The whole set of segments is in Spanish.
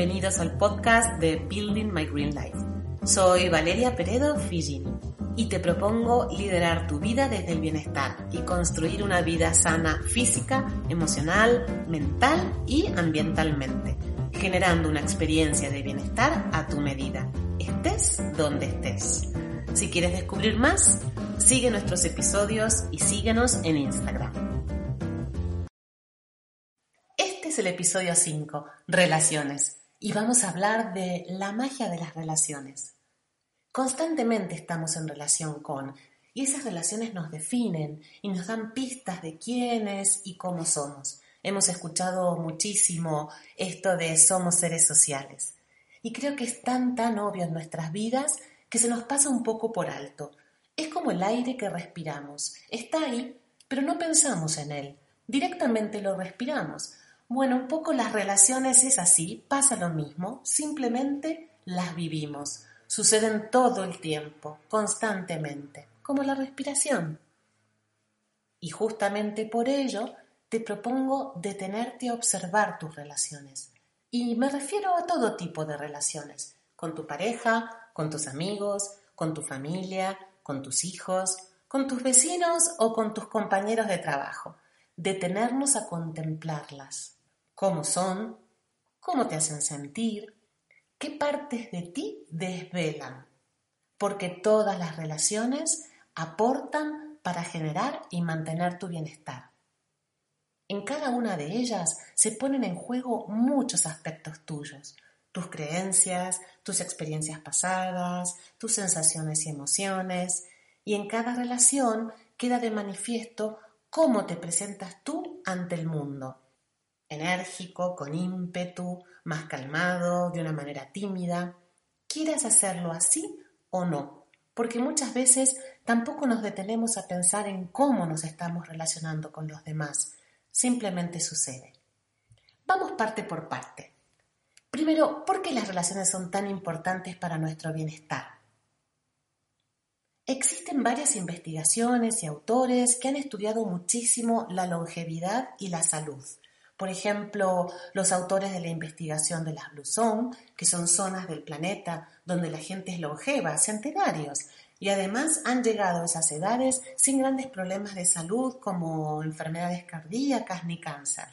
Bienvenidos al podcast de Building My Green Life. Soy Valeria Peredo Fijini y te propongo liderar tu vida desde el bienestar y construir una vida sana física, emocional, mental y ambientalmente, generando una experiencia de bienestar a tu medida, estés donde estés. Si quieres descubrir más, sigue nuestros episodios y síguenos en Instagram. Este es el episodio 5, Relaciones, y vamos a hablar de la magia de las relaciones. Constantemente estamos en relación con, y esas relaciones nos definen y nos dan pistas de quiénes y cómo somos. Hemos escuchado muchísimo esto de somos seres sociales. Y creo que es tan, tan obvio en nuestras vidas que se nos pasa un poco por alto. Es como el aire que respiramos. Está ahí, pero no pensamos en él. Directamente lo respiramos. Bueno, un poco las relaciones es así, pasa lo mismo, simplemente las vivimos. Suceden todo el tiempo, constantemente, como la respiración. Y justamente por ello te propongo detenerte a observar tus relaciones. Y me refiero a todo tipo de relaciones, con tu pareja, con tus amigos, con tu familia, con tus hijos, con tus vecinos o con tus compañeros de trabajo. Detenernos a contemplarlas. ¿Cómo son? ¿Cómo te hacen sentir? ¿Qué partes de ti desvelan? Porque todas las relaciones aportan para generar y mantener tu bienestar. En cada una de ellas se ponen en juego muchos aspectos tuyos, tus creencias, tus experiencias pasadas, tus sensaciones y emociones, y en cada relación queda de manifiesto cómo te presentas tú ante el mundo. Enérgico, con ímpetu, más calmado, de una manera tímida. Quieras hacerlo así o no, porque muchas veces tampoco nos detenemos a pensar en cómo nos estamos relacionando con los demás. Simplemente sucede. Vamos parte por parte. Primero, ¿por qué las relaciones son tan importantes para nuestro bienestar? Existen varias investigaciones y autores que han estudiado muchísimo la longevidad y la salud. Por ejemplo, los autores de la investigación de las Blue Zone, que son zonas del planeta donde la gente es longeva, centenarios, y además han llegado a esas edades sin grandes problemas de salud como enfermedades cardíacas ni cáncer.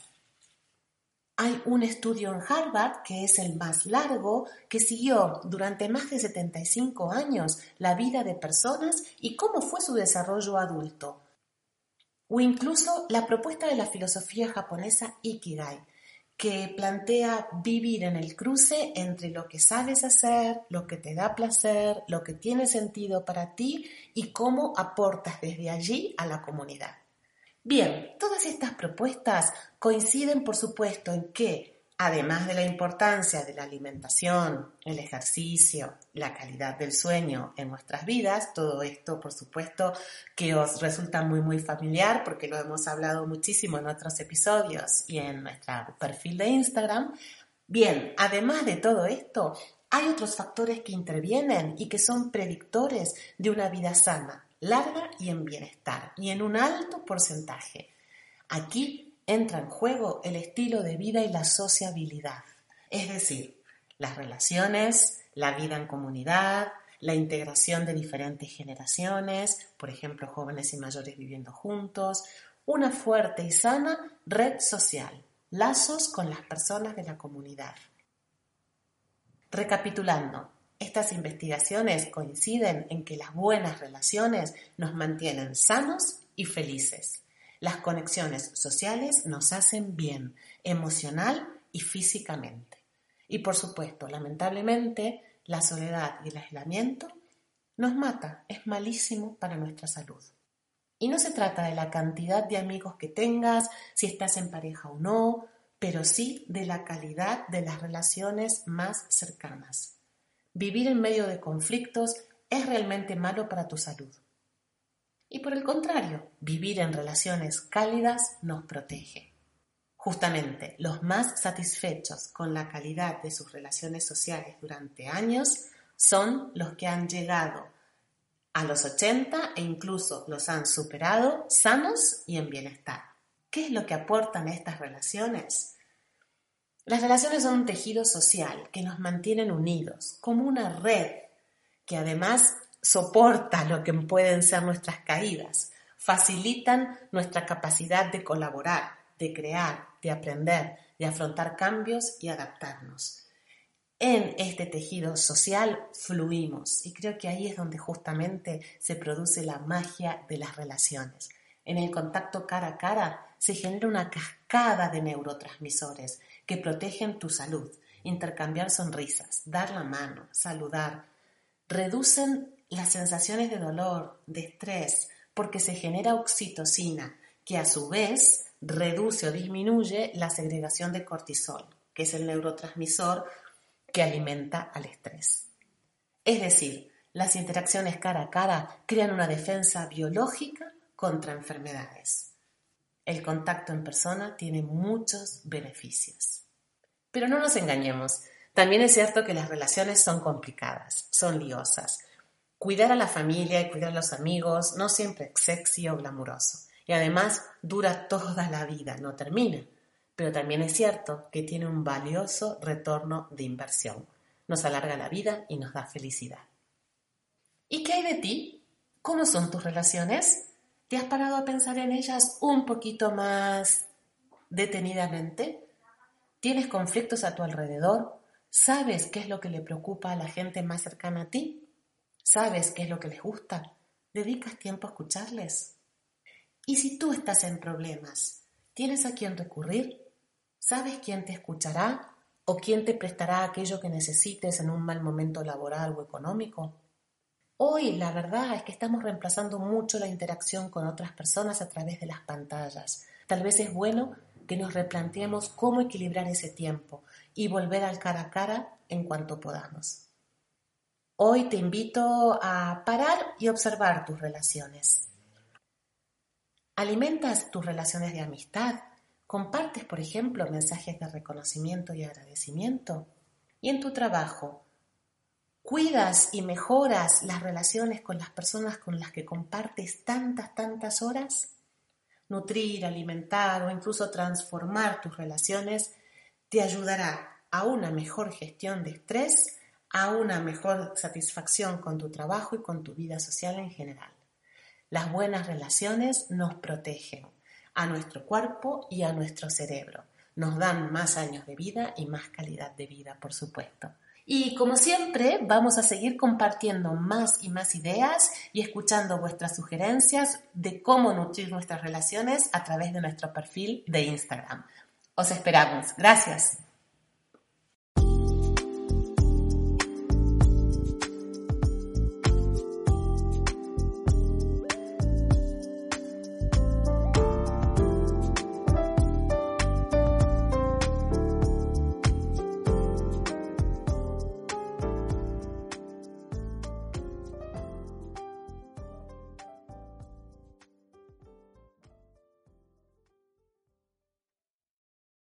Hay un estudio en Harvard, que es el más largo, que siguió durante más de 75 años la vida de personas y cómo fue su desarrollo adulto. O incluso la propuesta de la filosofía japonesa Ikigai, que plantea vivir en el cruce entre lo que sabes hacer, lo que te da placer, lo que tiene sentido para ti y cómo aportas desde allí a la comunidad. Bien, todas estas propuestas coinciden, por supuesto, en que, además de la importancia de la alimentación, el ejercicio, la calidad del sueño en nuestras vidas, todo esto, por supuesto, que os resulta muy, muy familiar porque lo hemos hablado muchísimo en otros episodios y en nuestro perfil de Instagram. Bien, además de todo esto, hay otros factores que intervienen y que son predictores de una vida sana larga y en bienestar, y en un alto porcentaje. Aquí entra en juego el estilo de vida y la sociabilidad, es decir, las relaciones, la vida en comunidad, la integración de diferentes generaciones, por ejemplo, jóvenes y mayores viviendo juntos, una fuerte y sana red social, lazos con las personas de la comunidad. Recapitulando, estas investigaciones coinciden en que las buenas relaciones nos mantienen sanos y felices. Las conexiones sociales nos hacen bien, emocional y físicamente. Y por supuesto, lamentablemente, la soledad y el aislamiento nos mata, es malísimo para nuestra salud. Y no se trata de la cantidad de amigos que tengas, si estás en pareja o no, pero sí de la calidad de las relaciones más cercanas. Vivir en medio de conflictos es realmente malo para tu salud. Y por el contrario, vivir en relaciones cálidas nos protege. Justamente los más satisfechos con la calidad de sus relaciones sociales durante años son los que han llegado a los 80 e incluso los han superado sanos y en bienestar. ¿Qué es lo que aportan estas relaciones? Las relaciones son un tejido social que nos mantienen unidos, como una red que además soporta lo que pueden ser nuestras caídas, facilitan nuestra capacidad de colaborar, de crear, de aprender, de afrontar cambios y adaptarnos. En este tejido social fluimos y creo que ahí es donde justamente se produce la magia de las relaciones. En el contacto cara a cara se genera una cascada de neurotransmisores que protegen tu salud, intercambiar sonrisas, dar la mano, saludar, reducen las sensaciones de dolor, de estrés, porque se genera oxitocina, que a su vez reduce o disminuye la segregación de cortisol, que es el neurotransmisor que alimenta al estrés. Es decir, las interacciones cara a cara crean una defensa biológica contra enfermedades. El contacto en persona tiene muchos beneficios. Pero no nos engañemos, también es cierto que las relaciones son complicadas, son liosas. Cuidar a la familia y cuidar a los amigos no siempre es sexy o glamuroso. Y además dura toda la vida, no termina. Pero también es cierto que tiene un valioso retorno de inversión. Nos alarga la vida y nos da felicidad. ¿Y qué hay de ti? ¿Cómo son tus relaciones? ¿Te has parado a pensar en ellas un poquito más detenidamente? ¿Tienes conflictos a tu alrededor? ¿Sabes qué es lo que le preocupa a la gente más cercana a ti? ¿Sabes qué es lo que les gusta? ¿Dedicas tiempo a escucharles? Y si tú estás en problemas, ¿tienes a quién recurrir? ¿Sabes quién te escuchará o quién te prestará aquello que necesites en un mal momento laboral o económico? Hoy la verdad es que estamos reemplazando mucho la interacción con otras personas a través de las pantallas. Tal vez es bueno que nos replanteemos cómo equilibrar ese tiempo y volver al cara a cara en cuanto podamos. Hoy te invito a parar y observar tus relaciones. ¿Alimentas tus relaciones de amistad? ¿Compartes, por ejemplo, mensajes de reconocimiento y agradecimiento? ¿Y en tu trabajo? ¿Cuidas y mejoras las relaciones con las personas con las que compartes tantas, tantas horas? Nutrir, alimentar o incluso transformar tus relaciones te ayudará a una mejor gestión de estrés, a una mejor satisfacción con tu trabajo y con tu vida social en general. Las buenas relaciones nos protegen a nuestro cuerpo y a nuestro cerebro. Nos dan más años de vida y más calidad de vida, por supuesto. Y como siempre, vamos a seguir compartiendo más y más ideas y escuchando vuestras sugerencias de cómo nutrir nuestras relaciones a través de nuestro perfil de Instagram. Os esperamos. Gracias.